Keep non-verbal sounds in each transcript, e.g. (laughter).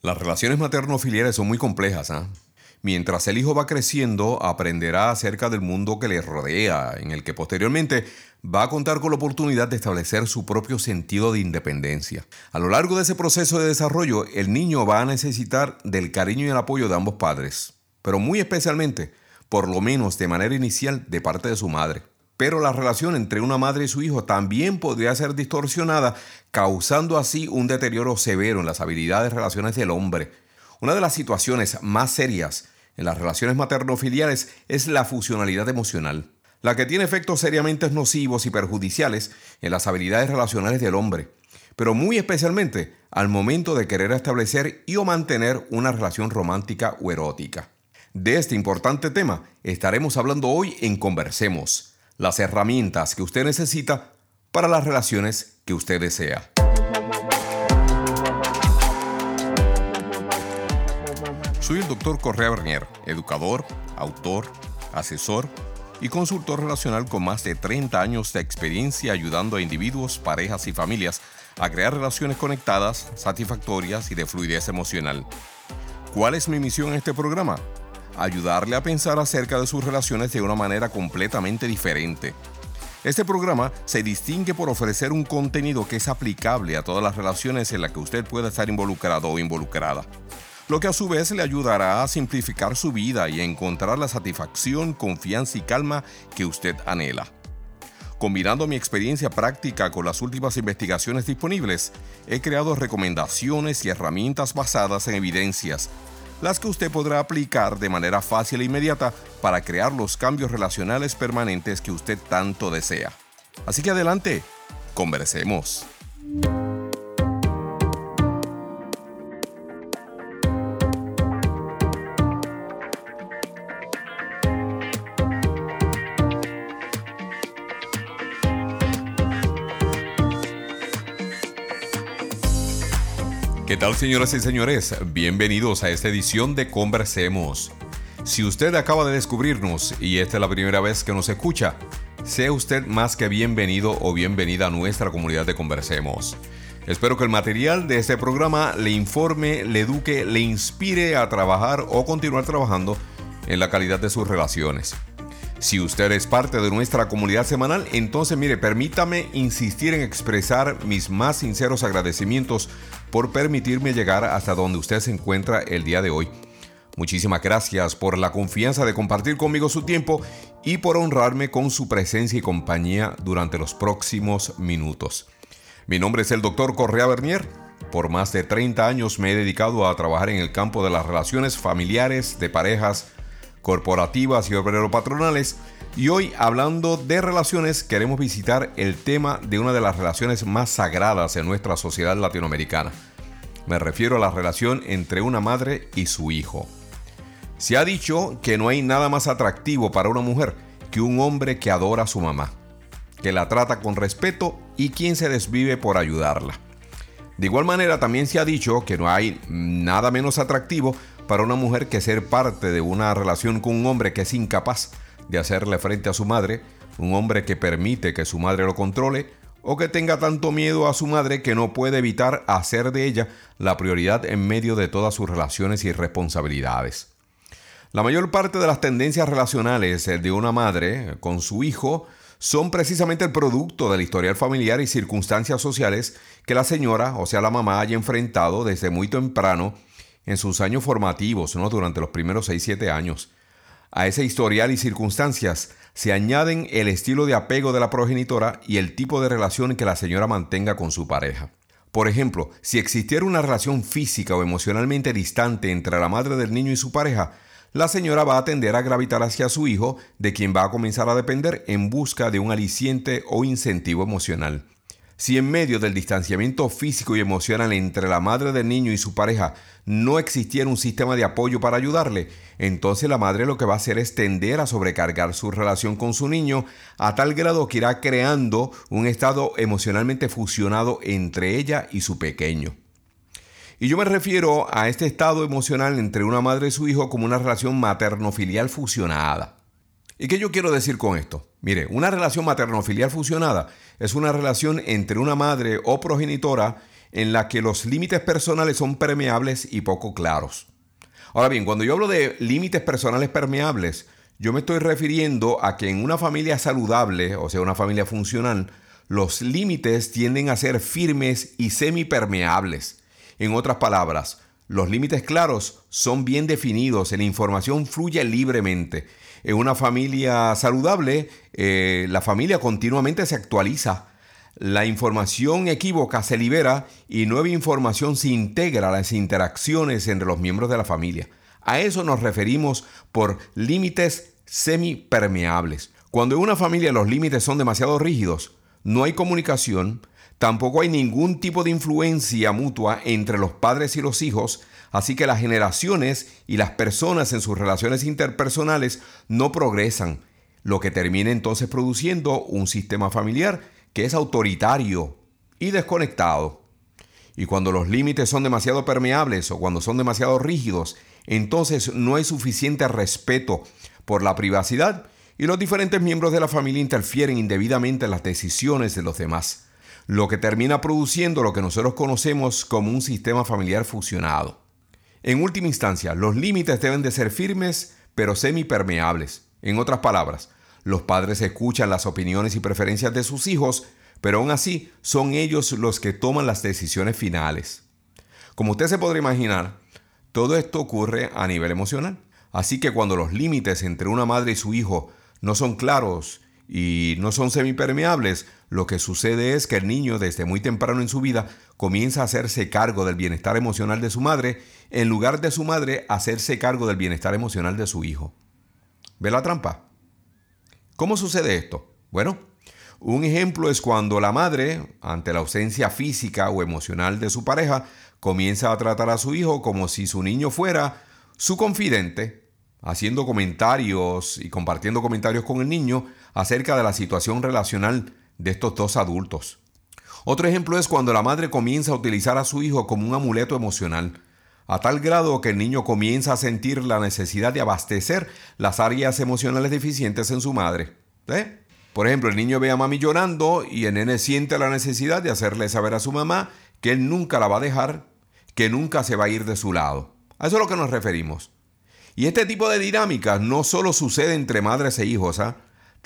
Las relaciones materno-filiales son muy complejas. ¿ah? Mientras el hijo va creciendo, aprenderá acerca del mundo que le rodea, en el que posteriormente va a contar con la oportunidad de establecer su propio sentido de independencia. A lo largo de ese proceso de desarrollo, el niño va a necesitar del cariño y el apoyo de ambos padres, pero muy especialmente, por lo menos de manera inicial, de parte de su madre. Pero la relación entre una madre y su hijo también podría ser distorsionada, causando así un deterioro severo en las habilidades relaciones del hombre. Una de las situaciones más serias en las relaciones materno-filiales es la fusionalidad emocional, la que tiene efectos seriamente nocivos y perjudiciales en las habilidades relacionales del hombre, pero muy especialmente al momento de querer establecer y o mantener una relación romántica o erótica. De este importante tema estaremos hablando hoy en Conversemos las herramientas que usted necesita para las relaciones que usted desea. Soy el doctor Correa Bernier, educador, autor, asesor y consultor relacional con más de 30 años de experiencia ayudando a individuos, parejas y familias a crear relaciones conectadas, satisfactorias y de fluidez emocional. ¿Cuál es mi misión en este programa? Ayudarle a pensar acerca de sus relaciones de una manera completamente diferente. Este programa se distingue por ofrecer un contenido que es aplicable a todas las relaciones en las que usted pueda estar involucrado o involucrada, lo que a su vez le ayudará a simplificar su vida y a encontrar la satisfacción, confianza y calma que usted anhela. Combinando mi experiencia práctica con las últimas investigaciones disponibles, he creado recomendaciones y herramientas basadas en evidencias las que usted podrá aplicar de manera fácil e inmediata para crear los cambios relacionales permanentes que usted tanto desea. Así que adelante, conversemos. Tal señoras y señores? Bienvenidos a esta edición de Conversemos. Si usted acaba de descubrirnos y esta es la primera vez que nos escucha, sea usted más que bienvenido o bienvenida a nuestra comunidad de Conversemos. Espero que el material de este programa le informe, le eduque, le inspire a trabajar o continuar trabajando en la calidad de sus relaciones. Si usted es parte de nuestra comunidad semanal, entonces mire, permítame insistir en expresar mis más sinceros agradecimientos por permitirme llegar hasta donde usted se encuentra el día de hoy. Muchísimas gracias por la confianza de compartir conmigo su tiempo y por honrarme con su presencia y compañía durante los próximos minutos. Mi nombre es el doctor Correa Bernier. Por más de 30 años me he dedicado a trabajar en el campo de las relaciones familiares, de parejas, corporativas y obrero patronales. Y hoy, hablando de relaciones, queremos visitar el tema de una de las relaciones más sagradas en nuestra sociedad latinoamericana. Me refiero a la relación entre una madre y su hijo. Se ha dicho que no hay nada más atractivo para una mujer que un hombre que adora a su mamá, que la trata con respeto y quien se desvive por ayudarla. De igual manera también se ha dicho que no hay nada menos atractivo para una mujer que ser parte de una relación con un hombre que es incapaz de hacerle frente a su madre, un hombre que permite que su madre lo controle o que tenga tanto miedo a su madre que no puede evitar hacer de ella la prioridad en medio de todas sus relaciones y responsabilidades. La mayor parte de las tendencias relacionales de una madre con su hijo son precisamente el producto del historial familiar y circunstancias sociales que la señora, o sea la mamá, haya enfrentado desde muy temprano en sus años formativos, ¿no? durante los primeros 6-7 años. A ese historial y circunstancias se añaden el estilo de apego de la progenitora y el tipo de relación que la señora mantenga con su pareja. Por ejemplo, si existiera una relación física o emocionalmente distante entre la madre del niño y su pareja, la señora va a tender a gravitar hacia su hijo, de quien va a comenzar a depender en busca de un aliciente o incentivo emocional. Si en medio del distanciamiento físico y emocional entre la madre del niño y su pareja no existiera un sistema de apoyo para ayudarle, entonces la madre lo que va a hacer es tender a sobrecargar su relación con su niño a tal grado que irá creando un estado emocionalmente fusionado entre ella y su pequeño. Y yo me refiero a este estado emocional entre una madre y su hijo como una relación materno-filial fusionada. ¿Y qué yo quiero decir con esto? Mire, una relación materno-filial fusionada es una relación entre una madre o progenitora en la que los límites personales son permeables y poco claros. Ahora bien, cuando yo hablo de límites personales permeables, yo me estoy refiriendo a que en una familia saludable, o sea, una familia funcional, los límites tienden a ser firmes y semipermeables. En otras palabras, los límites claros son bien definidos, la información fluye libremente. En una familia saludable, eh, la familia continuamente se actualiza. La información equívoca se libera y nueva información se integra a las interacciones entre los miembros de la familia. A eso nos referimos por límites semipermeables. Cuando en una familia los límites son demasiado rígidos, no hay comunicación, tampoco hay ningún tipo de influencia mutua entre los padres y los hijos, así que las generaciones y las personas en sus relaciones interpersonales no progresan, lo que termina entonces produciendo un sistema familiar que es autoritario y desconectado. Y cuando los límites son demasiado permeables o cuando son demasiado rígidos, entonces no hay suficiente respeto por la privacidad y los diferentes miembros de la familia interfieren indebidamente en las decisiones de los demás, lo que termina produciendo lo que nosotros conocemos como un sistema familiar fusionado. En última instancia, los límites deben de ser firmes pero semipermeables. En otras palabras, los padres escuchan las opiniones y preferencias de sus hijos, pero aún así son ellos los que toman las decisiones finales. Como usted se podrá imaginar, todo esto ocurre a nivel emocional. Así que cuando los límites entre una madre y su hijo no son claros y no son semipermeables, lo que sucede es que el niño desde muy temprano en su vida comienza a hacerse cargo del bienestar emocional de su madre en lugar de su madre hacerse cargo del bienestar emocional de su hijo. ¿Ve la trampa? ¿Cómo sucede esto? Bueno, un ejemplo es cuando la madre, ante la ausencia física o emocional de su pareja, comienza a tratar a su hijo como si su niño fuera su confidente haciendo comentarios y compartiendo comentarios con el niño acerca de la situación relacional de estos dos adultos. Otro ejemplo es cuando la madre comienza a utilizar a su hijo como un amuleto emocional, a tal grado que el niño comienza a sentir la necesidad de abastecer las áreas emocionales deficientes en su madre. ¿Eh? Por ejemplo, el niño ve a mami llorando y el nene siente la necesidad de hacerle saber a su mamá que él nunca la va a dejar, que nunca se va a ir de su lado. A eso es lo que nos referimos. Y este tipo de dinámicas no solo sucede entre madres e hijos, ¿ah?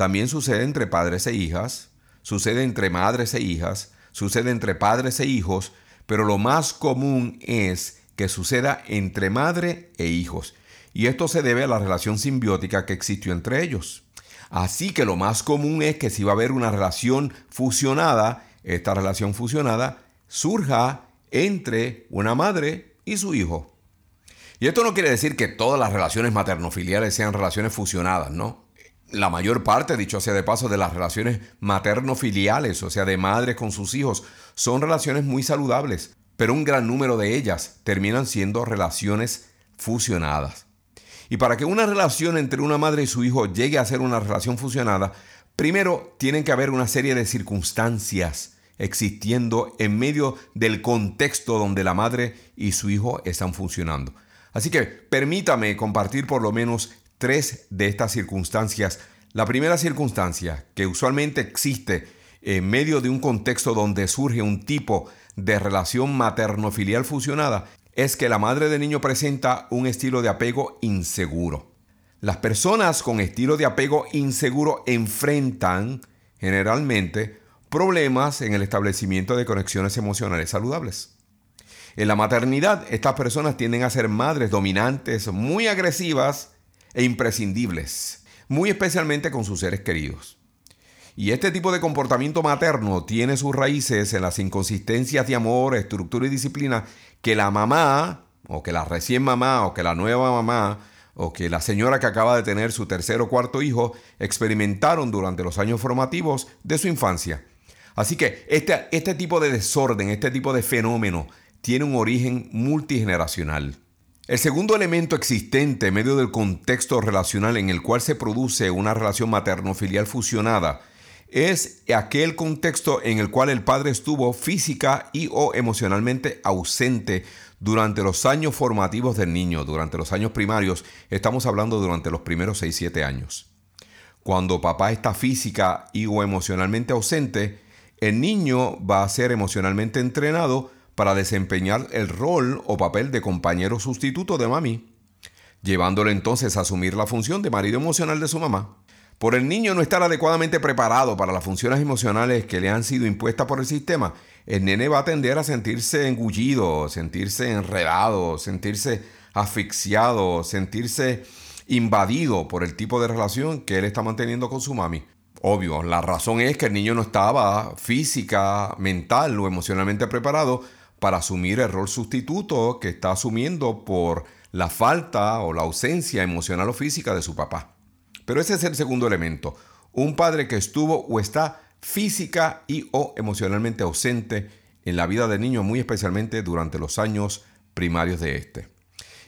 También sucede entre padres e hijas, sucede entre madres e hijas, sucede entre padres e hijos, pero lo más común es que suceda entre madre e hijos. Y esto se debe a la relación simbiótica que existió entre ellos. Así que lo más común es que si va a haber una relación fusionada, esta relación fusionada surja entre una madre y su hijo. Y esto no quiere decir que todas las relaciones maternofiliales sean relaciones fusionadas, ¿no? La mayor parte, dicho sea de paso, de las relaciones materno-filiales, o sea, de madres con sus hijos, son relaciones muy saludables, pero un gran número de ellas terminan siendo relaciones fusionadas. Y para que una relación entre una madre y su hijo llegue a ser una relación fusionada, primero tienen que haber una serie de circunstancias existiendo en medio del contexto donde la madre y su hijo están funcionando. Así que permítame compartir por lo menos tres de estas circunstancias. La primera circunstancia que usualmente existe en medio de un contexto donde surge un tipo de relación materno-filial fusionada es que la madre del niño presenta un estilo de apego inseguro. Las personas con estilo de apego inseguro enfrentan generalmente problemas en el establecimiento de conexiones emocionales saludables. En la maternidad, estas personas tienden a ser madres dominantes, muy agresivas e imprescindibles, muy especialmente con sus seres queridos. Y este tipo de comportamiento materno tiene sus raíces en las inconsistencias de amor, estructura y disciplina que la mamá, o que la recién mamá, o que la nueva mamá, o que la señora que acaba de tener su tercer o cuarto hijo experimentaron durante los años formativos de su infancia. Así que este, este tipo de desorden, este tipo de fenómeno tiene un origen multigeneracional. El segundo elemento existente en medio del contexto relacional en el cual se produce una relación materno-filial fusionada es aquel contexto en el cual el padre estuvo física y o emocionalmente ausente durante los años formativos del niño, durante los años primarios, estamos hablando durante los primeros 6-7 años. Cuando papá está física y o emocionalmente ausente, el niño va a ser emocionalmente entrenado para desempeñar el rol o papel de compañero sustituto de mami, llevándolo entonces a asumir la función de marido emocional de su mamá. Por el niño no estar adecuadamente preparado para las funciones emocionales que le han sido impuestas por el sistema, el nene va a tender a sentirse engullido, sentirse enredado, sentirse asfixiado, sentirse invadido por el tipo de relación que él está manteniendo con su mami. Obvio, la razón es que el niño no estaba física, mental o emocionalmente preparado para asumir el rol sustituto que está asumiendo por la falta o la ausencia emocional o física de su papá. Pero ese es el segundo elemento. Un padre que estuvo o está física y o emocionalmente ausente en la vida del niño, muy especialmente durante los años primarios de este.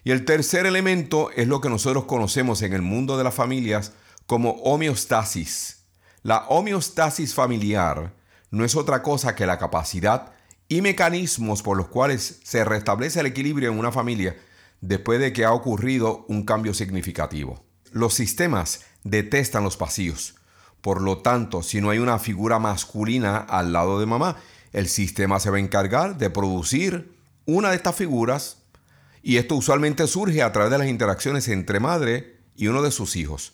Y el tercer elemento es lo que nosotros conocemos en el mundo de las familias como homeostasis. La homeostasis familiar no es otra cosa que la capacidad y mecanismos por los cuales se restablece el equilibrio en una familia después de que ha ocurrido un cambio significativo. Los sistemas detestan los vacíos. Por lo tanto, si no hay una figura masculina al lado de mamá, el sistema se va a encargar de producir una de estas figuras y esto usualmente surge a través de las interacciones entre madre y uno de sus hijos.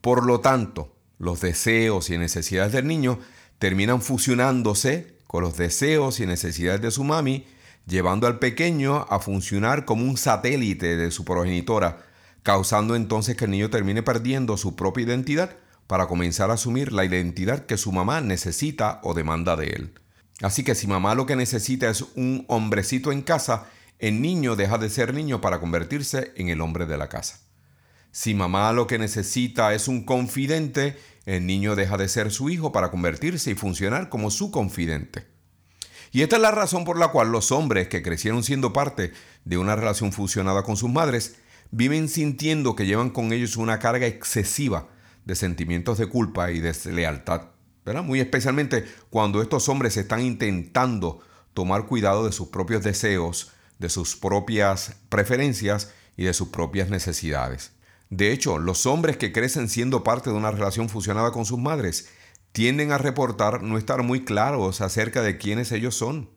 Por lo tanto, los deseos y necesidades del niño terminan fusionándose con los deseos y necesidades de su mami, llevando al pequeño a funcionar como un satélite de su progenitora, causando entonces que el niño termine perdiendo su propia identidad para comenzar a asumir la identidad que su mamá necesita o demanda de él. Así que si mamá lo que necesita es un hombrecito en casa, el niño deja de ser niño para convertirse en el hombre de la casa. Si mamá lo que necesita es un confidente, el niño deja de ser su hijo para convertirse y funcionar como su confidente. Y esta es la razón por la cual los hombres que crecieron siendo parte de una relación fusionada con sus madres viven sintiendo que llevan con ellos una carga excesiva de sentimientos de culpa y de lealtad. Muy especialmente cuando estos hombres están intentando tomar cuidado de sus propios deseos, de sus propias preferencias y de sus propias necesidades. De hecho, los hombres que crecen siendo parte de una relación fusionada con sus madres tienden a reportar no estar muy claros acerca de quiénes ellos son,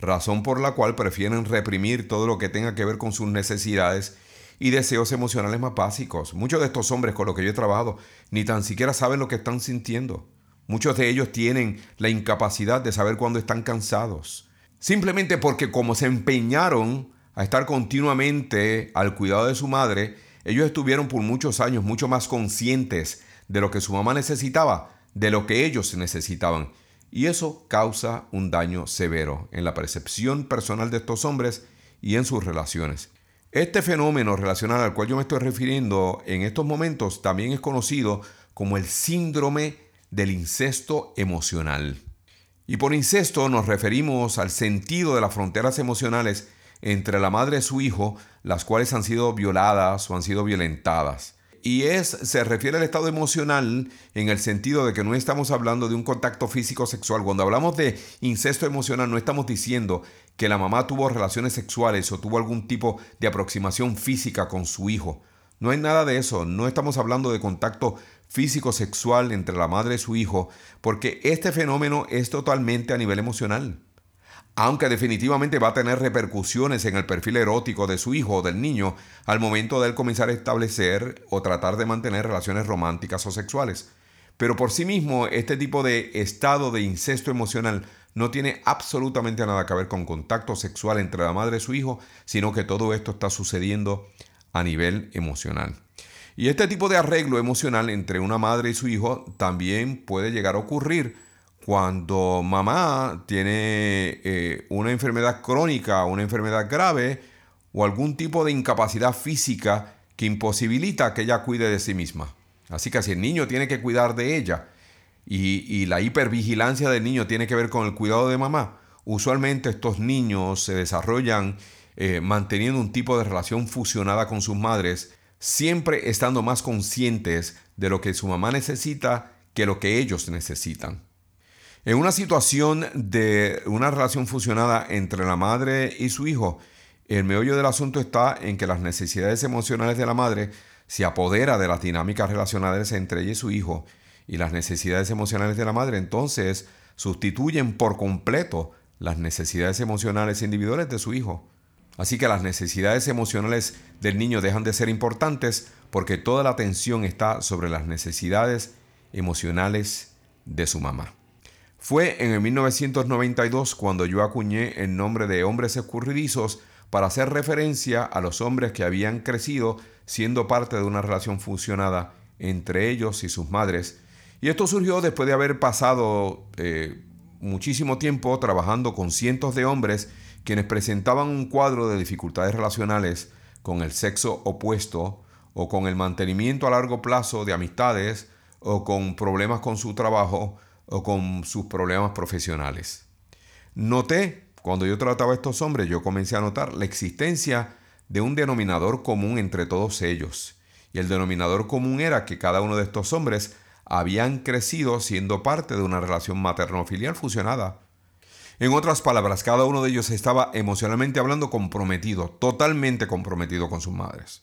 razón por la cual prefieren reprimir todo lo que tenga que ver con sus necesidades y deseos emocionales más básicos. Muchos de estos hombres con los que yo he trabajado ni tan siquiera saben lo que están sintiendo. Muchos de ellos tienen la incapacidad de saber cuándo están cansados. Simplemente porque como se empeñaron a estar continuamente al cuidado de su madre, ellos estuvieron por muchos años mucho más conscientes de lo que su mamá necesitaba, de lo que ellos necesitaban. Y eso causa un daño severo en la percepción personal de estos hombres y en sus relaciones. Este fenómeno relacional al cual yo me estoy refiriendo en estos momentos también es conocido como el síndrome del incesto emocional. Y por incesto nos referimos al sentido de las fronteras emocionales entre la madre y su hijo, las cuales han sido violadas o han sido violentadas. Y es, se refiere al estado emocional en el sentido de que no estamos hablando de un contacto físico sexual. Cuando hablamos de incesto emocional, no estamos diciendo que la mamá tuvo relaciones sexuales o tuvo algún tipo de aproximación física con su hijo. No hay nada de eso, no estamos hablando de contacto físico-sexual entre la madre y su hijo, porque este fenómeno es totalmente a nivel emocional. Aunque definitivamente va a tener repercusiones en el perfil erótico de su hijo o del niño al momento de él comenzar a establecer o tratar de mantener relaciones románticas o sexuales. Pero por sí mismo, este tipo de estado de incesto emocional no tiene absolutamente nada que ver con contacto sexual entre la madre y su hijo, sino que todo esto está sucediendo a nivel emocional. Y este tipo de arreglo emocional entre una madre y su hijo también puede llegar a ocurrir cuando mamá tiene eh, una enfermedad crónica, una enfermedad grave o algún tipo de incapacidad física que imposibilita que ella cuide de sí misma. Así que si el niño tiene que cuidar de ella y, la hipervigilancia del niño tiene que ver con el cuidado de mamá, usualmente estos niños se desarrollan eh, manteniendo un tipo de relación fusionada con sus madres siempre estando más conscientes de lo que su mamá necesita que lo que ellos necesitan. En una situación de una relación fusionada entre la madre y su hijo, el meollo del asunto está en que las necesidades emocionales de la madre se apodera de las dinámicas relacionales entre ella y su hijo y las necesidades emocionales de la madre entonces sustituyen por completo las necesidades emocionales individuales de su hijo. Así que las necesidades emocionales del niño dejan de ser importantes porque toda la atención está sobre las necesidades emocionales de su mamá. Fue en el 1992 cuando yo acuñé el nombre de hombres escurridizos para hacer referencia a los hombres que habían crecido siendo parte de una relación fusionada entre ellos y sus madres. Y esto surgió después de haber pasado eh, muchísimo tiempo trabajando con cientos de hombres quienes presentaban un cuadro de dificultades relacionales con el sexo opuesto o con el mantenimiento a largo plazo de amistades o con problemas con su trabajo o con sus problemas profesionales. Noté, cuando yo trataba a estos hombres, yo comencé a notar la existencia de un denominador común entre todos ellos. Y el denominador común era que cada uno de estos hombres habían crecido siendo parte de una relación materno-filial fusionada. En otras palabras, cada uno de ellos estaba emocionalmente hablando comprometido, totalmente comprometido con sus madres.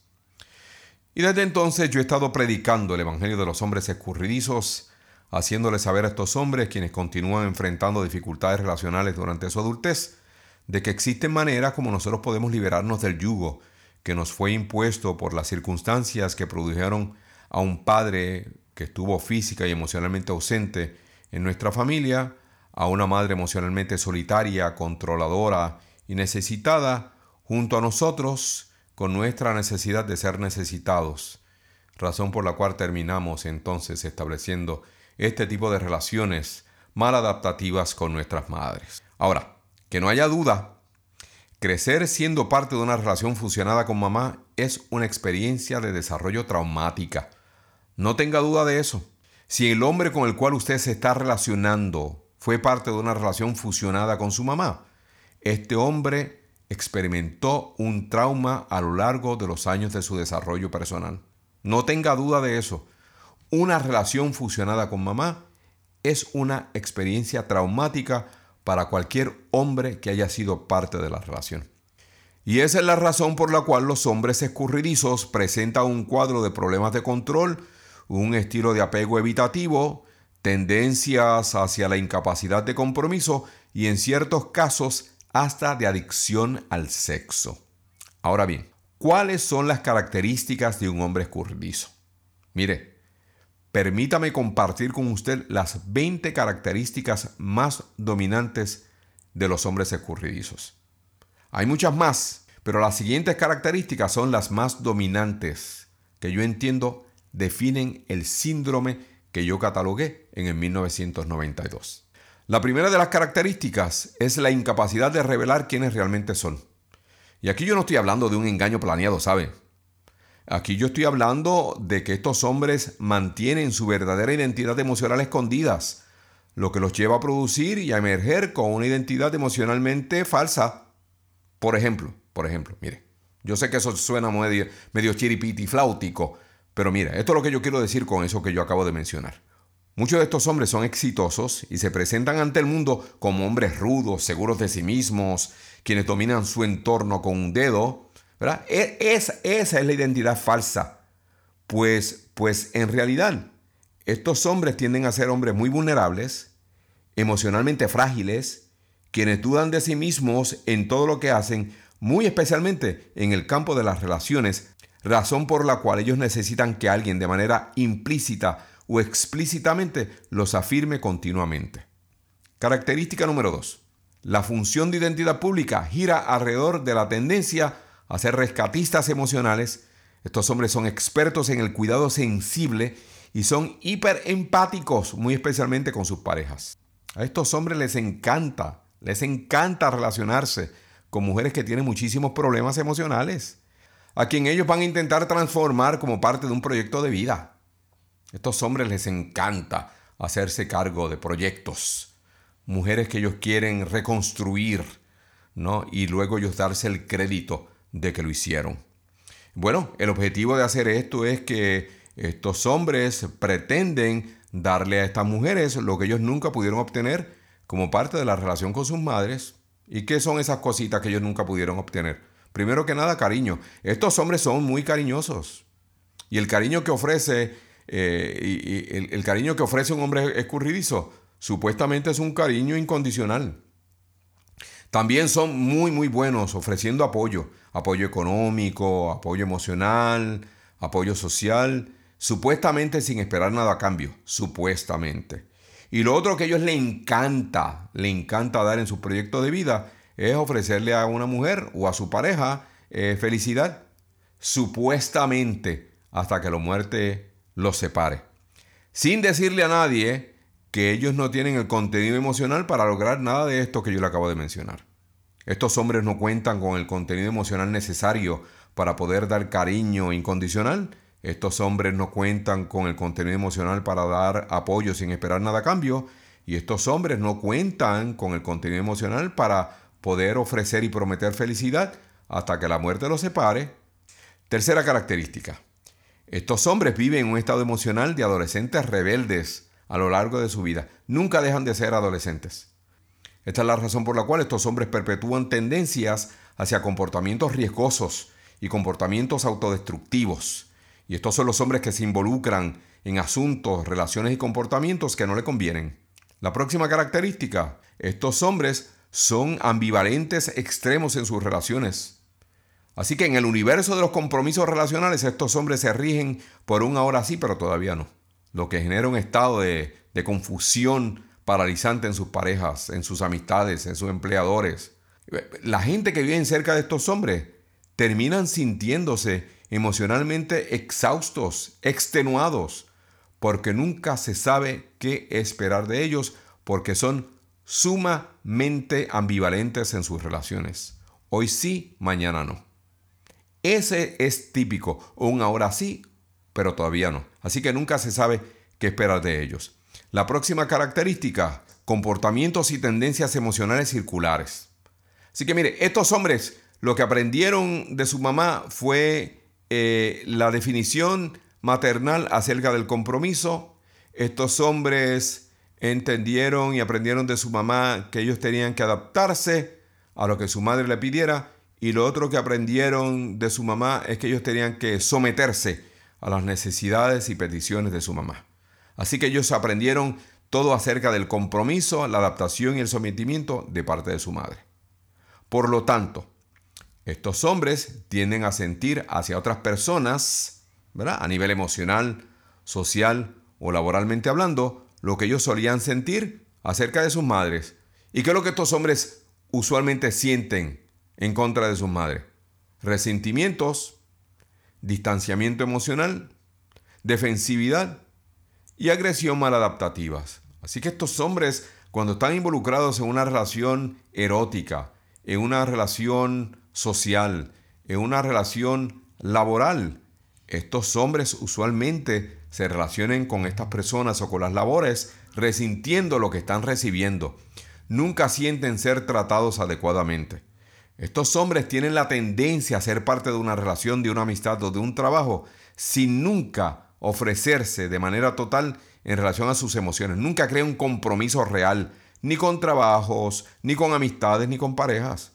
Y desde entonces yo he estado predicando el Evangelio de los hombres escurridizos, haciéndoles saber a estos hombres, quienes continúan enfrentando dificultades relacionales durante su adultez, de que existen maneras como nosotros podemos liberarnos del yugo que nos fue impuesto por las circunstancias que produjeron a un padre que estuvo física y emocionalmente ausente en nuestra familia, a una madre emocionalmente solitaria, controladora y necesitada, junto a nosotros, con nuestra necesidad de ser necesitados, razón por la cual terminamos entonces estableciendo este tipo de relaciones mal adaptativas con nuestras madres. Ahora, que no haya duda, crecer siendo parte de una relación fusionada con mamá es una experiencia de desarrollo traumática. No tenga duda de eso. Si el hombre con el cual usted se está relacionando fue parte de una relación fusionada con su mamá, este hombre experimentó un trauma a lo largo de los años de su desarrollo personal. No tenga duda de eso. Una relación fusionada con mamá es una experiencia traumática para cualquier hombre que haya sido parte de la relación. Y esa es la razón por la cual los hombres escurridizos presentan un cuadro de problemas de control, un estilo de apego evitativo, tendencias hacia la incapacidad de compromiso y en ciertos casos hasta de adicción al sexo. Ahora bien, ¿cuáles son las características de un hombre escurridizo? Mire, permítame compartir con usted las 20 características más dominantes de los hombres escurridizos. Hay muchas más, pero las siguientes características son las más dominantes que yo entiendo definen el síndrome que yo catalogué en el 1992. La primera de las características es la incapacidad de revelar quiénes realmente son. Y aquí yo no estoy hablando de un engaño planeado, ¿sabe? Aquí yo estoy hablando de que estos hombres mantienen su verdadera identidad emocional escondidas, lo que los lleva a producir y a emerger con una identidad emocionalmente falsa. Por ejemplo, por ejemplo, mire, yo sé que eso suena medio, medio chiripiti flautico, pero mira, esto es lo que yo quiero decir con eso que yo acabo de mencionar. Muchos de estos hombres son exitosos y se presentan ante el mundo como hombres rudos, seguros de sí mismos, quienes dominan su entorno con un dedo, e, esa, es la identidad falsa. Pues, pues en realidad, estos hombres tienden a ser hombres muy vulnerables, emocionalmente frágiles, quienes dudan de sí mismos en todo lo que hacen, muy especialmente en el campo de las relaciones, razón por la cual ellos necesitan que alguien de manera implícita o explícitamente los afirme continuamente. Característica número 2. La función de identidad pública gira alrededor de la tendencia a ser rescatistas emocionales. Estos hombres son expertos en el cuidado sensible y son hiper empáticos, muy especialmente con sus parejas. A estos hombres les encanta, les encanta relacionarse con mujeres que tienen muchísimos problemas emocionales, a quien ellos van a intentar transformar como parte de un proyecto de vida. A estos hombres les encanta hacerse cargo de proyectos, mujeres que ellos quieren reconstruir, ¿no? Y luego ellos darse el crédito de que lo hicieron. Bueno, el objetivo de hacer esto es que estos hombres pretenden darle a estas mujeres lo que ellos nunca pudieron obtener como parte de la relación con sus madres. ¿Y qué son esas cositas que ellos nunca pudieron obtener? Primero que nada, cariño. Estos hombres son muy cariñosos. Y el cariño que ofrece, eh, el, el cariño que ofrece un hombre escurridizo, supuestamente es un cariño incondicional. También son muy, muy buenos ofreciendo apoyo, apoyo económico, apoyo emocional, apoyo social, supuestamente sin esperar nada a cambio, supuestamente. Y lo otro que a ellos le encanta, le encanta dar en su proyecto de vida, es ofrecerle a una mujer o a su pareja eh, felicidad, supuestamente hasta que la muerte los separe. Sin decirle a nadie que ellos no tienen el contenido emocional para lograr nada de esto que yo le acabo de mencionar. Estos hombres no cuentan con el contenido emocional necesario para poder dar cariño incondicional. Estos hombres no cuentan con el contenido emocional para dar apoyo sin esperar nada a cambio. Y estos hombres no cuentan con el contenido emocional para poder ofrecer y prometer felicidad hasta que la muerte los separe. Tercera característica. Estos hombres viven en un estado emocional de adolescentes rebeldes a lo largo de su vida. Nunca dejan de ser adolescentes. Esta es la razón por la cual estos hombres perpetúan tendencias hacia comportamientos riesgosos y comportamientos autodestructivos. Y estos son los hombres que se involucran en asuntos, relaciones y comportamientos que no le convienen. La próxima característica, estos hombres son ambivalentes extremos en sus relaciones. Así que en el universo de los compromisos relacionales estos hombres se rigen por un ahora sí, pero todavía no lo que genera un estado de, confusión paralizante en sus parejas, en sus amistades, en sus empleadores. La gente que vive cerca de estos hombres terminan sintiéndose emocionalmente exhaustos, extenuados, porque nunca se sabe qué esperar de ellos, porque son sumamente ambivalentes en sus relaciones. Hoy sí, mañana no. Ese es típico, un ahora sí, pero todavía no. Así que nunca se sabe qué esperar de ellos. La próxima característica, comportamientos y tendencias emocionales circulares. Así que mire, estos hombres lo que aprendieron de su mamá fue eh, la definición maternal acerca del compromiso. Estos hombres entendieron y aprendieron de su mamá que ellos tenían que adaptarse a lo que su madre le pidiera. Y lo otro que aprendieron de su mamá es que ellos tenían que someterse a las necesidades y peticiones de su mamá. Así que ellos aprendieron todo acerca del compromiso, la adaptación y el sometimiento de parte de su madre. Por lo tanto, estos hombres tienden a sentir hacia otras personas, ¿verdad? a nivel emocional, social o laboralmente hablando, lo que ellos solían sentir acerca de sus madres. ¿Y qué es lo que estos hombres usualmente sienten en contra de sus madres? Resentimientos, distanciamiento emocional, defensividad y agresión maladaptativas. Así que estos hombres, cuando están involucrados en una relación erótica, en una relación social, en una relación laboral, estos hombres usualmente se relacionen con estas personas o con las labores resintiendo lo que están recibiendo. Nunca sienten ser tratados adecuadamente. Estos hombres tienen la tendencia a ser parte de una relación, de una amistad o de un trabajo sin nunca ofrecerse de manera total en relación a sus emociones. Nunca crean un compromiso real, ni con trabajos, ni con amistades, ni con parejas.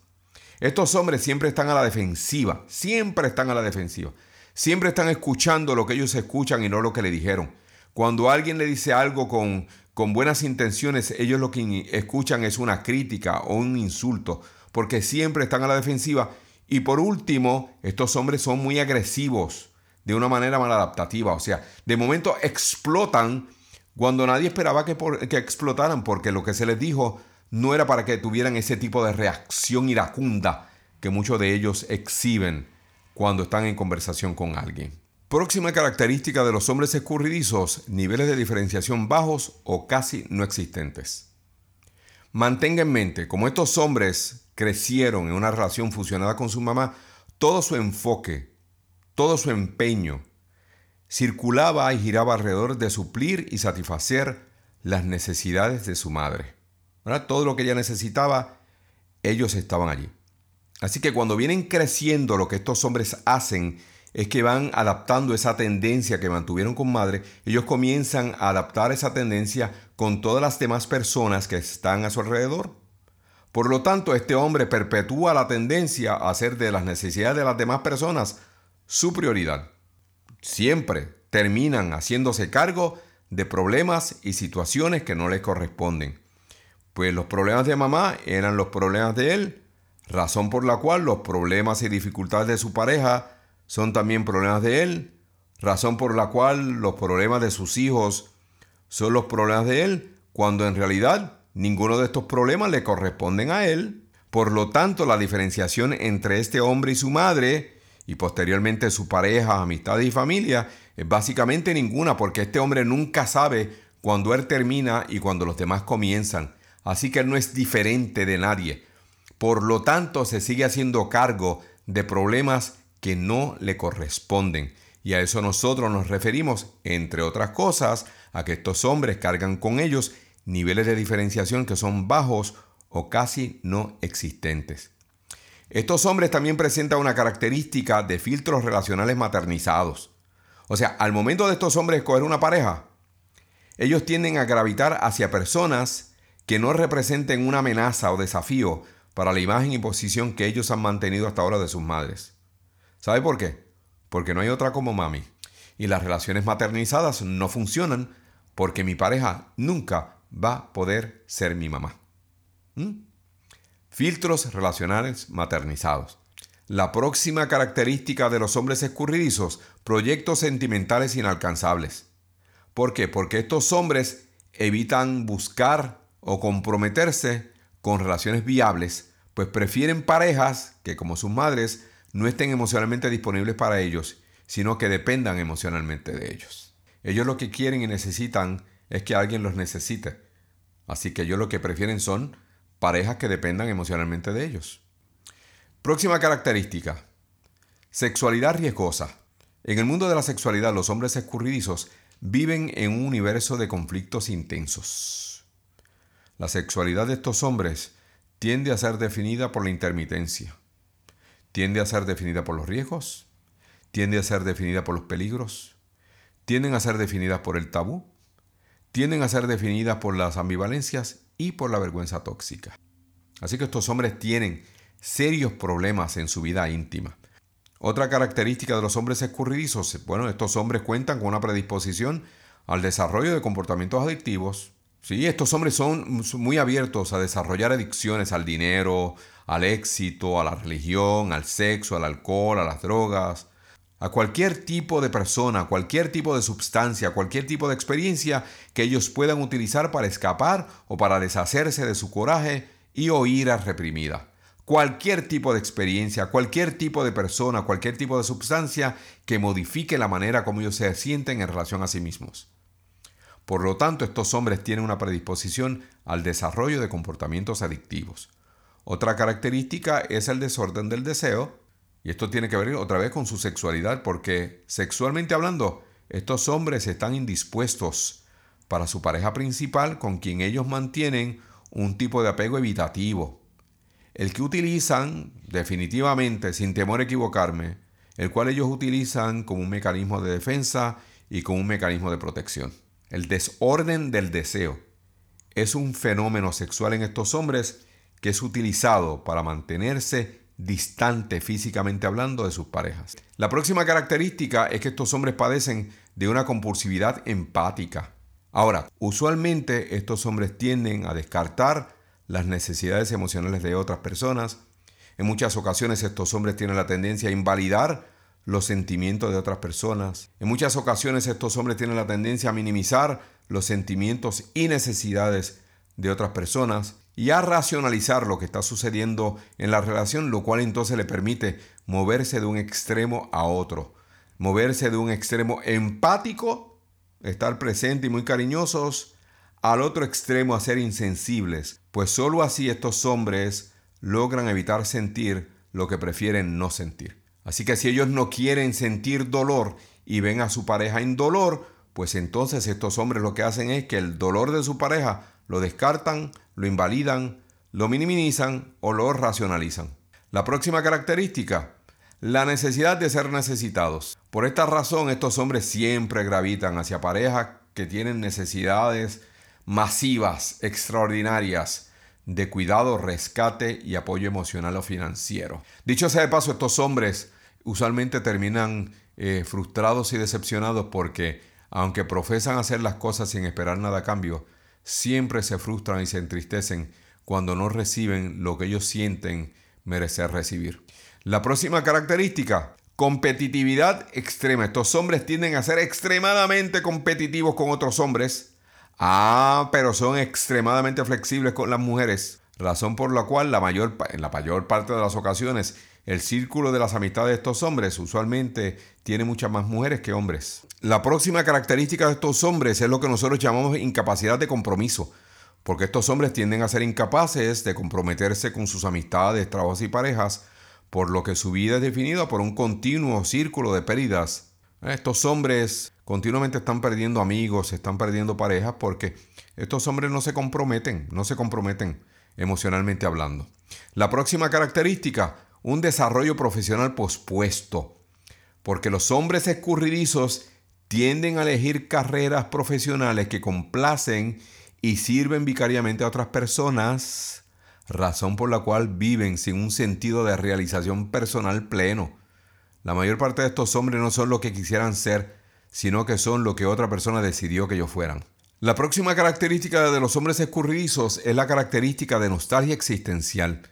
Estos hombres siempre están a la defensiva, siempre están a la defensiva. Siempre están escuchando lo que ellos escuchan y no lo que le dijeron. Cuando alguien le dice algo con, con buenas intenciones, ellos lo que escuchan es una crítica o un insulto porque siempre están a la defensiva. Y por último, estos hombres son muy agresivos de una manera maladaptativa. O sea, de momento explotan cuando nadie esperaba que, que explotaran, porque lo que se les dijo no era para que tuvieran ese tipo de reacción iracunda que muchos de ellos exhiben cuando están en conversación con alguien. Próxima característica de los hombres escurridizos, niveles de diferenciación bajos o casi no existentes. Mantenga en mente, como estos hombres crecieron en una relación fusionada con su mamá, todo su enfoque, todo su empeño circulaba y giraba alrededor de suplir y satisfacer las necesidades de su madre. Todo lo que ella necesitaba, ellos estaban allí. Así que cuando vienen creciendo, lo que estos hombres hacen es que van adaptando esa tendencia que mantuvieron con madre, ellos comienzan a adaptar esa tendencia con todas las demás personas que están a su alrededor. Por lo tanto, este hombre perpetúa la tendencia a hacer de las necesidades de las demás personas su prioridad. Siempre terminan haciéndose cargo de problemas y situaciones que no les corresponden. Pues los problemas de mamá eran los problemas de él, razón por la cual los problemas y dificultades de su pareja son también problemas de él, razón por la cual los problemas de sus hijos son los problemas de él, cuando en realidad ninguno de estos problemas le corresponden a él. Por lo tanto, la diferenciación entre este hombre y su madre, y posteriormente su pareja, amistades y familia, es básicamente ninguna, porque este hombre nunca sabe cuando él termina y cuando los demás comienzan. Así que él no es diferente de nadie. Por lo tanto, se sigue haciendo cargo de problemas que no le corresponden. Y a eso nosotros nos referimos, entre otras cosas, a que estos hombres cargan con ellos niveles de diferenciación que son bajos o casi no existentes. Estos hombres también presentan una característica de filtros relacionales maternizados. O sea, al momento de estos hombres escoger una pareja, ellos tienden a gravitar hacia personas que no representen una amenaza o desafío para la imagen y posición que ellos han mantenido hasta ahora de sus madres. ¿Sabe por qué? Porque no hay otra como mami. Y las relaciones maternizadas no funcionan porque mi pareja nunca va a poder ser mi mamá. ¿Mm? Filtros relacionales maternizados. La próxima característica de los hombres escurridizos, proyectos sentimentales inalcanzables. ¿Por qué? Porque estos hombres evitan buscar o comprometerse con relaciones viables, pues prefieren parejas que como sus madres no estén emocionalmente disponibles para ellos, sino que dependan emocionalmente de ellos. Ellos lo que quieren y necesitan es que alguien los necesite. Así que ellos lo que prefieren son parejas que dependan emocionalmente de ellos. Próxima característica. Sexualidad riesgosa. En el mundo de la sexualidad los hombres escurridizos viven en un universo de conflictos intensos. La sexualidad de estos hombres tiende a ser definida por la intermitencia, tiende a ser definida por los riesgos, tiende a ser definida por los peligros, tienden a ser definidas por el tabú, tienden a ser definidas por las ambivalencias y por la vergüenza tóxica. Así que estos hombres tienen serios problemas en su vida íntima. Otra característica de los hombres escurridizos, bueno, estos hombres cuentan con una predisposición al desarrollo de comportamientos adictivos. Sí, estos hombres son muy abiertos a desarrollar adicciones al dinero, al éxito, a la religión, al sexo, al alcohol, a las drogas, a cualquier tipo de persona, cualquier tipo de sustancia, cualquier tipo de experiencia que ellos puedan utilizar para escapar o para deshacerse de su coraje y o ira reprimida cualquier tipo de experiencia, cualquier tipo de persona, cualquier tipo de sustancia que modifique la manera como ellos se sienten en relación a sí mismos. Por lo tanto, estos hombres tienen una predisposición al desarrollo de comportamientos adictivos. Otra característica es el desorden del deseo, y esto tiene que ver otra vez con su sexualidad, porque sexualmente hablando, estos hombres están indispuestos para su pareja principal con quien ellos mantienen un tipo de apego evitativo, el que utilizan definitivamente, sin temor a equivocarme, el cual ellos utilizan como un mecanismo de defensa y como un mecanismo de protección. El desorden del deseo es un fenómeno sexual en estos hombres que es utilizado para mantenerse distante físicamente hablando de sus parejas. La próxima característica es que estos hombres padecen de una compulsividad empática. Ahora, usualmente estos hombres tienden a descartar las necesidades emocionales de otras personas. En muchas ocasiones estos hombres tienen la tendencia a invalidar los sentimientos de otras personas. En muchas ocasiones estos hombres tienen la tendencia a minimizar los sentimientos y necesidades de otras personas y a racionalizar lo que está sucediendo en la relación, lo cual entonces le permite moverse de un extremo a otro, moverse de un extremo empático, estar presente y muy cariñosos, al otro extremo a ser insensibles, pues sólo así estos hombres logran evitar sentir lo que prefieren no sentir. Así que si ellos no quieren sentir dolor y ven a su pareja en dolor, pues entonces estos hombres lo que hacen es que el dolor de su pareja lo descartan, lo invalidan, lo minimizan o lo racionalizan. La próxima característica, la necesidad de ser necesitados. Por esta razón estos hombres siempre gravitan hacia parejas que tienen necesidades masivas, extraordinarias de cuidado, rescate y apoyo emocional o financiero. Dicho sea de paso, estos hombres usualmente terminan eh, frustrados y decepcionados porque, aunque profesan hacer las cosas sin esperar nada a cambio, siempre se frustran y se entristecen cuando no reciben lo que ellos sienten merecer recibir. La próxima característica, competitividad extrema. Estos hombres tienden a ser extremadamente competitivos con otros hombres. Ah, pero son extremadamente flexibles con las mujeres. Razón por la cual la mayor, en la mayor parte de las ocasiones el círculo de las amistades de estos hombres usualmente tiene muchas más mujeres que hombres. La próxima característica de estos hombres es lo que nosotros llamamos incapacidad de compromiso, porque estos hombres tienden a ser incapaces de comprometerse con sus amistades, trabajos y parejas, por lo que su vida es definida por un continuo círculo de pérdidas. Estos hombres continuamente están perdiendo amigos, están perdiendo parejas porque estos hombres no se comprometen, no se comprometen emocionalmente hablando. La próxima característica, un desarrollo profesional pospuesto, porque los hombres escurridizos tienden a elegir carreras profesionales que complacen y sirven vicariamente a otras personas, razón por la cual viven sin un sentido de realización personal pleno. La mayor parte de estos hombres no son lo que quisieran ser, sino que son lo que otra persona decidió que ellos fueran. La próxima característica de los hombres escurridizos es la característica de nostalgia existencial.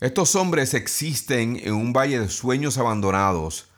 Estos hombres existen en un valle de sueños abandonados,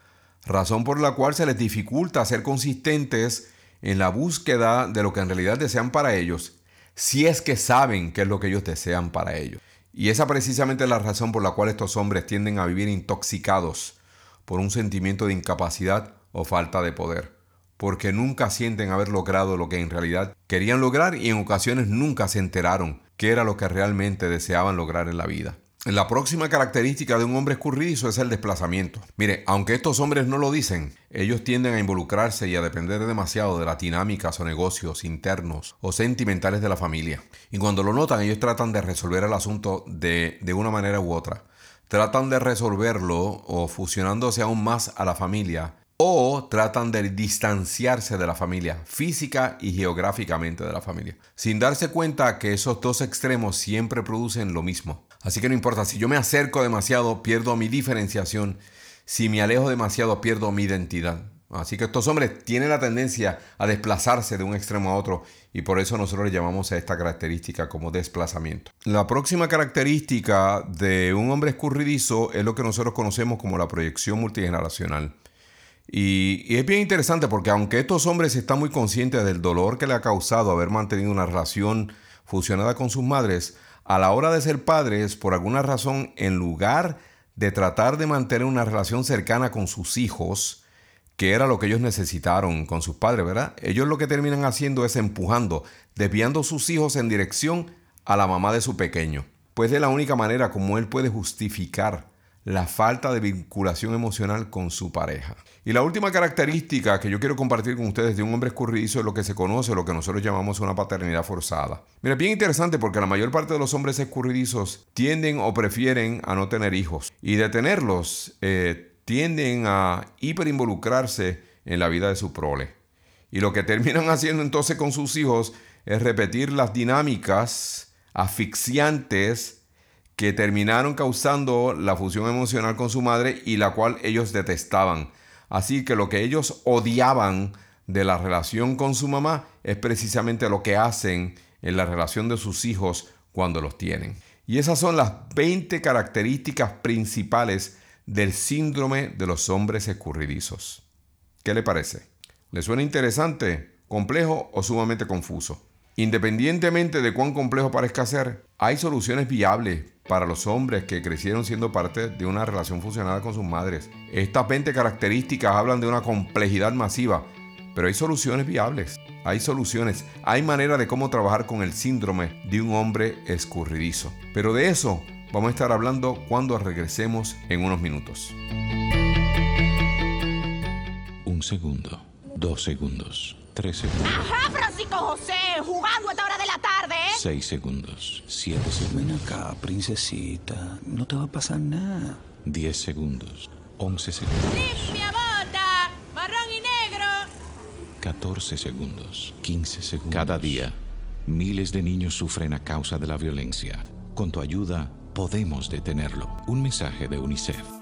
razón por la cual se les dificulta ser consistentes en la búsqueda de lo que en realidad desean para ellos, si es que saben qué es lo que ellos desean para ellos. Y esa precisamente es la razón por la cual estos hombres tienden a vivir intoxicados por un sentimiento de incapacidad o falta de poder, porque nunca sienten haber logrado lo que en realidad querían lograr y en ocasiones nunca se enteraron qué era lo que realmente deseaban lograr en la vida. La próxima característica de un hombre escurridizo es el desplazamiento. Mire, aunque estos hombres no lo dicen, ellos tienden a involucrarse y a depender demasiado de las dinámicas o negocios internos o sentimentales de la familia. Y cuando lo notan, ellos tratan de resolver el asunto de, de una manera u otra. Tratan de resolverlo o fusionándose aún más a la familia o tratan de distanciarse de la familia, física y geográficamente de la familia, sin darse cuenta que esos dos extremos siempre producen lo mismo. Así que no importa, si yo me acerco demasiado, pierdo mi diferenciación. Si me alejo demasiado, pierdo mi identidad. Así que estos hombres tienen la tendencia a desplazarse de un extremo a otro y por eso nosotros le llamamos a esta característica como desplazamiento. La próxima característica de un hombre escurridizo es lo que nosotros conocemos como la proyección multigeneracional. Y, y, es bien interesante porque aunque estos hombres están muy conscientes del dolor que le ha causado haber mantenido una relación fusionada con sus madres, a la hora de ser padres, por alguna razón, en lugar de tratar de mantener una relación cercana con sus hijos, que era lo que ellos necesitaron con sus padres, ¿verdad? Ellos lo que terminan haciendo es empujando, desviando sus hijos en dirección a la mamá de su pequeño. Pues es la única manera como él puede justificar la falta de vinculación emocional con su pareja. Y la última característica que yo quiero compartir con ustedes de un hombre escurridizo es lo que se conoce, lo que nosotros llamamos una paternidad forzada. Mira, bien interesante porque la mayor parte de los hombres escurridizos tienden o prefieren a no tener hijos. Y de tenerlos, eh, tienden a hiperinvolucrarse en la vida de su prole. Y lo que terminan (laughs) haciendo entonces con sus hijos es repetir las dinámicas asfixiantes que terminaron causando la fusión emocional con su madre y la cual ellos detestaban. Así que lo que ellos odiaban de la relación con su mamá es precisamente lo que hacen en la relación de sus hijos cuando los tienen. Y esas son las 20 características principales del síndrome de los hombres escurridizos. ¿Qué le parece? ¿Le suena interesante, complejo o sumamente confuso? Independientemente de cuán complejo parezca ser, hay soluciones viables para los hombres que crecieron siendo parte de una relación funcionada con sus madres. Estas 20 características hablan de una complejidad masiva, pero hay soluciones viables. Hay soluciones, hay manera de cómo trabajar con el síndrome de un hombre escurridizo. Pero de eso vamos a estar hablando cuando regresemos en unos minutos. Un segundo, dos segundos. Tres segundos. ¡Ajá, Francisco José! Jugando a esta hora de la tarde, ¿eh? Seis segundos. Siete segundos. Ven acá, princesita. No te va a pasar nada. Diez segundos. Once segundos. ¡Limpia bota! ¡Marrón y negro! Catorce segundos. Quince segundos. Cada día, miles de niños sufren a causa de la violencia. Con tu ayuda, podemos detenerlo. Un mensaje de UNICEF.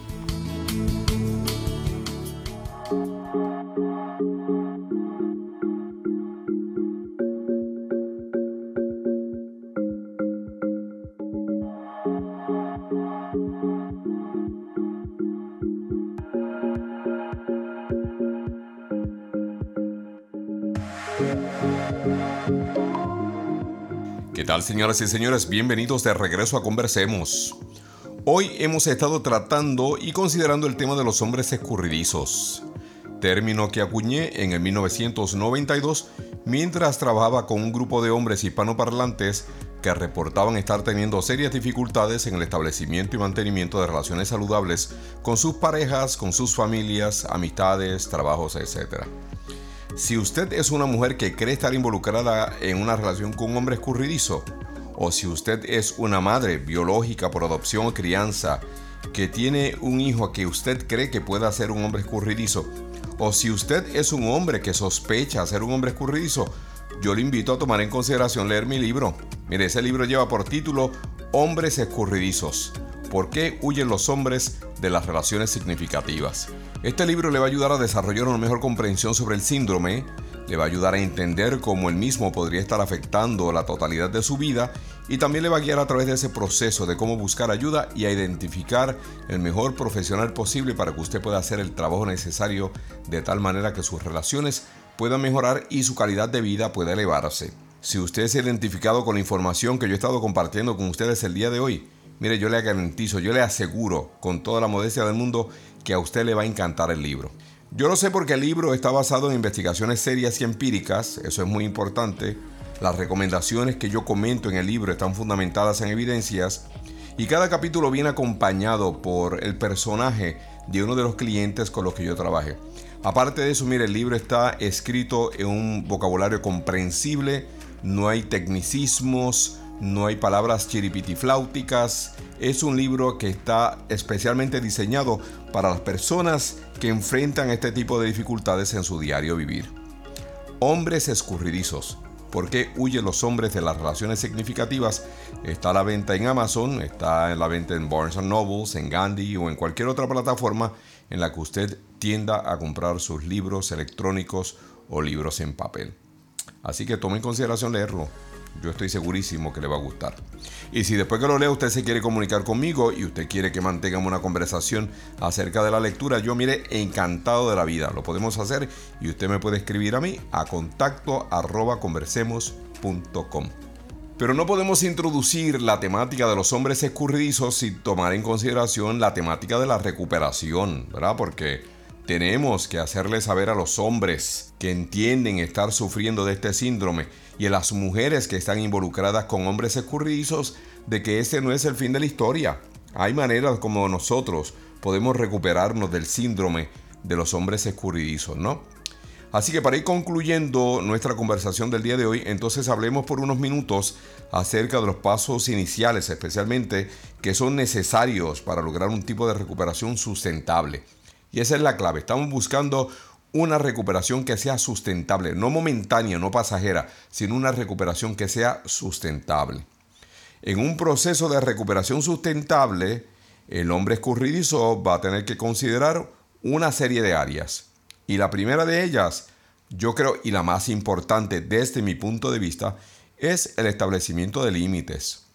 Señoras y señores? Bienvenidos de regreso a Conversemos. Hoy hemos estado tratando y considerando el tema de los hombres escurridizos, término que acuñé en el 1992 mientras trabajaba con un grupo de hombres hispanoparlantes que reportaban estar teniendo serias dificultades en el establecimiento y mantenimiento de relaciones saludables con sus parejas, con sus familias, amistades, trabajos, etc. Si usted es una mujer que cree estar involucrada en una relación con un hombre escurridizo, o si usted es una madre biológica por adopción o crianza que tiene un hijo que usted cree que pueda ser un hombre escurridizo, o si usted es un hombre que sospecha ser un hombre escurridizo, yo le invito a tomar en consideración leer mi libro. Mire, ese libro lleva por título Hombres escurridizos. ¿Por qué huyen los hombres de las relaciones significativas? Este libro le va a ayudar a desarrollar una mejor comprensión sobre el síndrome, le va a ayudar a entender cómo el mismo podría estar afectando la totalidad de su vida y también le va a guiar a través de ese proceso de cómo buscar ayuda y a identificar el mejor profesional posible para que usted pueda hacer el trabajo necesario de tal manera que sus relaciones puedan mejorar y su calidad de vida pueda elevarse. Si usted se ha identificado con la información que yo he estado compartiendo con ustedes el día de hoy, Mire, yo le garantizo, yo le aseguro con toda la modestia del mundo que a usted le va a encantar el libro. Yo lo sé porque el libro está basado en investigaciones serias y empíricas, eso es muy importante. Las recomendaciones que yo comento en el libro están fundamentadas en evidencias y cada capítulo viene acompañado por el personaje de uno de los clientes con los que yo trabajé. Aparte de eso, mire, el libro está escrito en un vocabulario comprensible, no hay tecnicismos, no hay palabras chiripitifláuticas. Es un libro que está especialmente diseñado para las personas que enfrentan este tipo de dificultades en su diario vivir. Hombres escurridizos. ¿Por qué huyen los hombres de las relaciones significativas? Está a la venta en Amazon, está en la venta en Barnes Nobles, en Gandhi o en cualquier otra plataforma en la que usted tienda a comprar sus libros electrónicos o libros en papel. Así que tome en consideración leerlo. Yo estoy segurísimo que le va a gustar. Y si después que lo lea usted se quiere comunicar conmigo y usted quiere que mantengamos una conversación acerca de la lectura, yo mire encantado de la vida. Lo podemos hacer y usted me puede escribir a mí a contacto arroba. Pero no podemos introducir la temática de los hombres escurridizos sin tomar en consideración la temática de la recuperación, ¿verdad? Porque tenemos que hacerle saber a los hombres que entienden estar sufriendo de este síndrome y a las mujeres que están involucradas con hombres escurridizos de que este no es el fin de la historia. Hay maneras como nosotros podemos recuperarnos del síndrome de los hombres escurridizos, ¿no? Así que para ir concluyendo nuestra conversación del día de hoy, entonces hablemos por unos minutos acerca de los pasos iniciales, especialmente que son necesarios para lograr un tipo de recuperación sustentable. Y esa es la clave. Estamos buscando una recuperación que sea sustentable, no momentánea, no pasajera, sino una recuperación que sea sustentable. En un proceso de recuperación sustentable, el hombre escurridizo va a tener que considerar una serie de áreas. Y la primera de ellas, yo creo, y la más importante desde mi punto de vista, es el establecimiento de límites.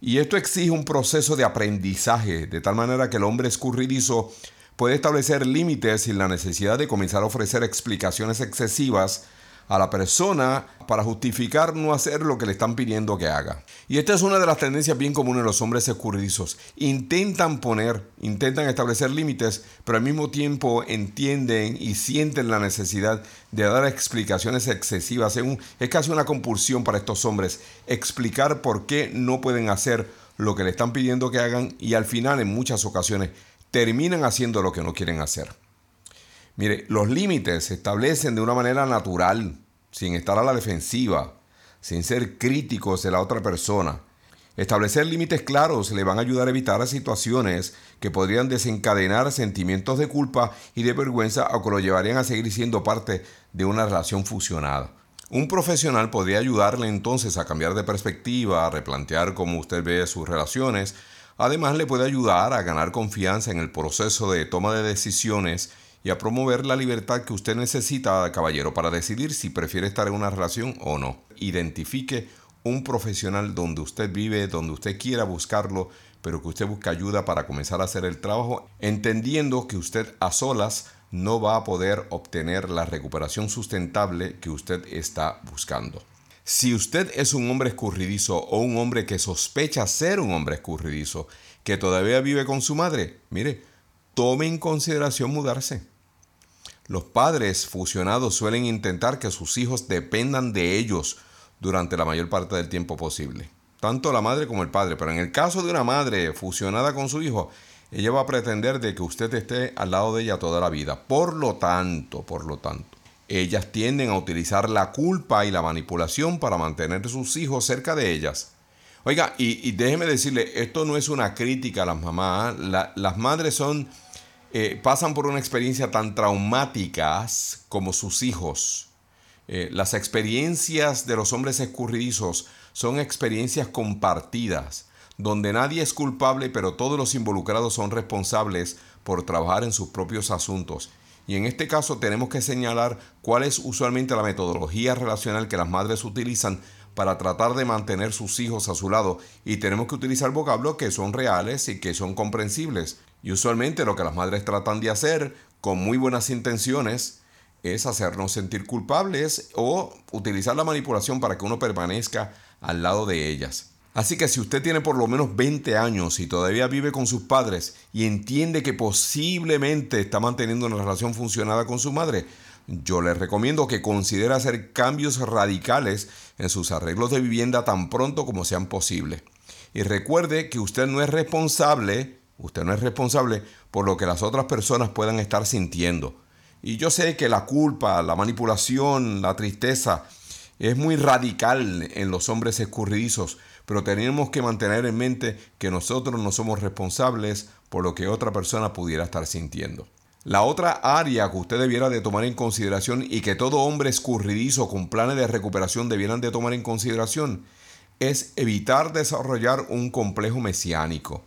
Y esto exige un proceso de aprendizaje, de tal manera que el hombre escurridizo puede establecer límites sin la necesidad de comenzar a ofrecer explicaciones excesivas a la persona para justificar no hacer lo que le están pidiendo que haga. Y esta es una de las tendencias bien comunes de los hombres escurridizos. Intentan poner, intentan establecer límites, pero al mismo tiempo entienden y sienten la necesidad de dar explicaciones excesivas. Es casi una compulsión para estos hombres explicar por qué no pueden hacer lo que le están pidiendo que hagan y al final en muchas ocasiones terminan haciendo lo que no quieren hacer. Mire, los límites se establecen de una manera natural, sin estar a la defensiva. sin ser críticos de la otra persona. Establecer límites claros le van a ayudar a evitar situaciones que podrían desencadenar sentimientos de culpa y de vergüenza o que lo llevarían a seguir siendo parte de una relación fusionada. Un profesional podría ayudarle entonces a cambiar de perspectiva, a replantear cómo usted ve sus relaciones. Además le puede ayudar a ganar confianza en el proceso de toma de decisiones y a promover la libertad que usted necesita, caballero, para decidir si prefiere estar en una relación o no. Identifique un profesional donde usted vive, donde usted quiera buscarlo, pero que usted busque ayuda para comenzar a hacer el trabajo, entendiendo que usted a solas no va a poder obtener la recuperación sustentable que usted está buscando. Si usted es un hombre escurridizo o un hombre que sospecha ser un hombre escurridizo, que todavía vive con su madre, mire, tome en consideración mudarse. Los padres fusionados suelen intentar que sus hijos dependan de ellos durante la mayor parte del tiempo posible. Tanto la madre como el padre. Pero en el caso de una madre fusionada con su hijo, ella va a pretender de que usted esté al lado de ella toda la vida. Por lo tanto, por lo tanto, ellas tienden a utilizar la culpa y la manipulación para mantener a sus hijos cerca de ellas. Oiga, y, déjeme decirle, esto no es una crítica a las mamás. las madres son, eh, pasan por una experiencia tan traumáticas como sus hijos. Eh, las experiencias de los hombres escurridizos son experiencias compartidas, donde nadie es culpable, pero todos los involucrados son responsables por trabajar en sus propios asuntos. Y en este caso tenemos que señalar cuál es usualmente la metodología relacional que las madres utilizan para tratar de mantener sus hijos a su lado y tenemos que utilizar vocablos que son reales y que son comprensibles. Y usualmente lo que las madres tratan de hacer con muy buenas intenciones es hacernos sentir culpables o utilizar la manipulación para que uno permanezca al lado de ellas. Así que si usted tiene por lo menos 20 años y todavía vive con sus padres y entiende que posiblemente está manteniendo una relación funcionada con su madre, yo le recomiendo que considere hacer cambios radicales en sus arreglos de vivienda tan pronto como sean posibles. Y recuerde que usted no es responsable, usted no es responsable por lo que las otras personas puedan estar sintiendo. Y yo sé que la culpa, la manipulación, la tristeza es muy radical en los hombres escurridizos, pero tenemos que mantener en mente que nosotros no somos responsables por lo que otra persona pudiera estar sintiendo. La otra área que usted debiera de tomar en consideración y que todo hombre escurridizo con planes de recuperación debieran de tomar en consideración es evitar desarrollar un complejo mesiánico.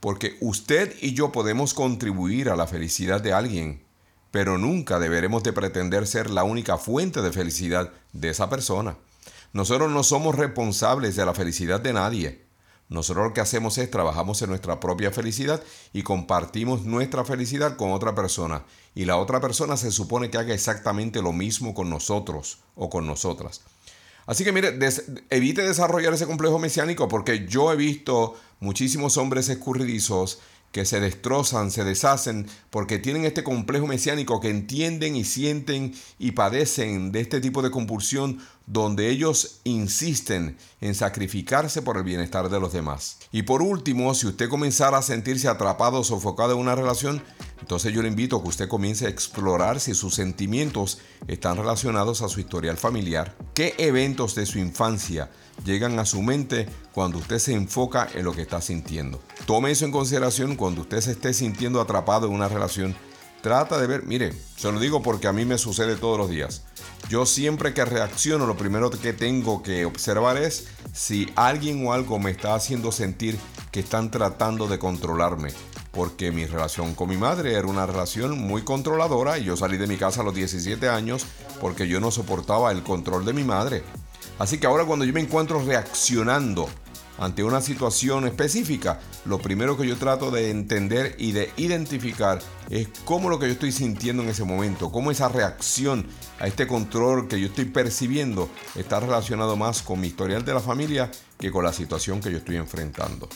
Porque usted y yo podemos contribuir a la felicidad de alguien, pero nunca deberemos de pretender ser la única fuente de felicidad de esa persona. Nosotros no somos responsables de la felicidad de nadie. Nosotros lo que hacemos es trabajamos en nuestra propia felicidad y compartimos nuestra felicidad con otra persona. Y la otra persona se supone que haga exactamente lo mismo con nosotros o con nosotras. Así que mire, evite desarrollar ese complejo mesiánico porque yo he visto muchísimos hombres escurridizos que se destrozan, se deshacen, porque tienen este complejo mesiánico que entienden y sienten y padecen de este tipo de compulsión donde ellos insisten en sacrificarse por el bienestar de los demás. Y por último, si usted comenzara a sentirse atrapado o sofocado en una relación, entonces yo le invito a que usted comience a explorar si sus sentimientos están relacionados a su historial familiar, qué eventos de su infancia llegan a su mente cuando usted se enfoca en lo que está sintiendo. Tome eso en consideración cuando usted se esté sintiendo atrapado en una relación. Trata de ver, mire, se lo digo porque a mí me sucede todos los días. Yo siempre que reacciono, lo primero que tengo que observar es si alguien o algo me está haciendo sentir que están tratando de controlarme. Porque mi relación con mi madre era una relación muy controladora y yo salí de mi casa a los 17 años porque yo no soportaba el control de mi madre. Así que ahora cuando yo me encuentro reaccionando ante una situación específica, lo primero que yo trato de entender y de identificar es cómo lo que yo estoy sintiendo en ese momento, cómo esa reacción a este control que yo estoy percibiendo está relacionado más con mi historial de la familia que con la situación que yo estoy enfrentando.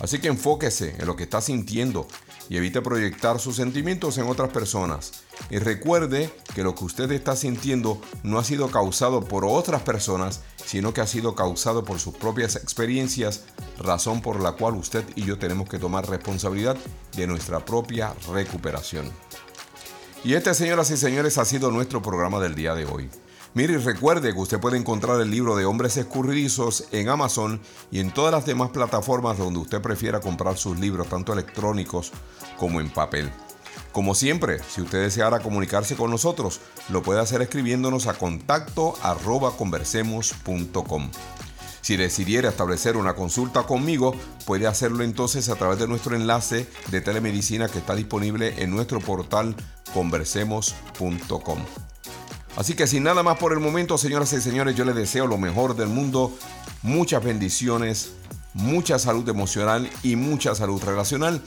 Así que enfóquese en lo que está sintiendo y evite proyectar sus sentimientos en otras personas. Y recuerde que lo que usted está sintiendo no ha sido causado por otras personas, sino que ha sido causado por sus propias experiencias, razón por la cual usted y yo tenemos que tomar responsabilidad de nuestra propia recuperación. Y este, señoras y señores, ha sido nuestro programa del día de hoy. Mire, recuerde que usted puede encontrar el libro de Hombres Escurridizos en Amazon y en todas las demás plataformas donde usted prefiera comprar sus libros, tanto electrónicos como en papel. Como siempre, si usted deseara comunicarse con nosotros, lo puede hacer escribiéndonos a contacto arroba conversemos.com. Si decidiera establecer una consulta conmigo, puede hacerlo entonces a través de nuestro enlace de telemedicina que está disponible en nuestro portal conversemos.com. Así que sin nada más por el momento, señoras y señores, yo les deseo lo mejor del mundo, muchas bendiciones, mucha salud emocional y mucha salud relacional.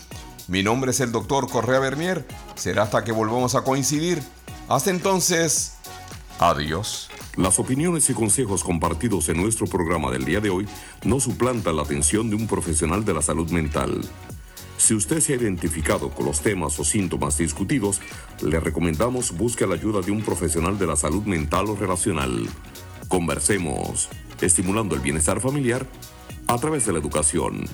Mi nombre es el doctor Correa Bernier. Será hasta que volvamos a coincidir. Hasta entonces, adiós. Las opiniones y consejos compartidos en nuestro programa del día de hoy no suplantan la atención de un profesional de la salud mental. Si usted se ha identificado con los temas o síntomas discutidos, le recomendamos busque la ayuda de un profesional de la salud mental o relacional. Conversemos, estimulando el bienestar familiar a través de la educación.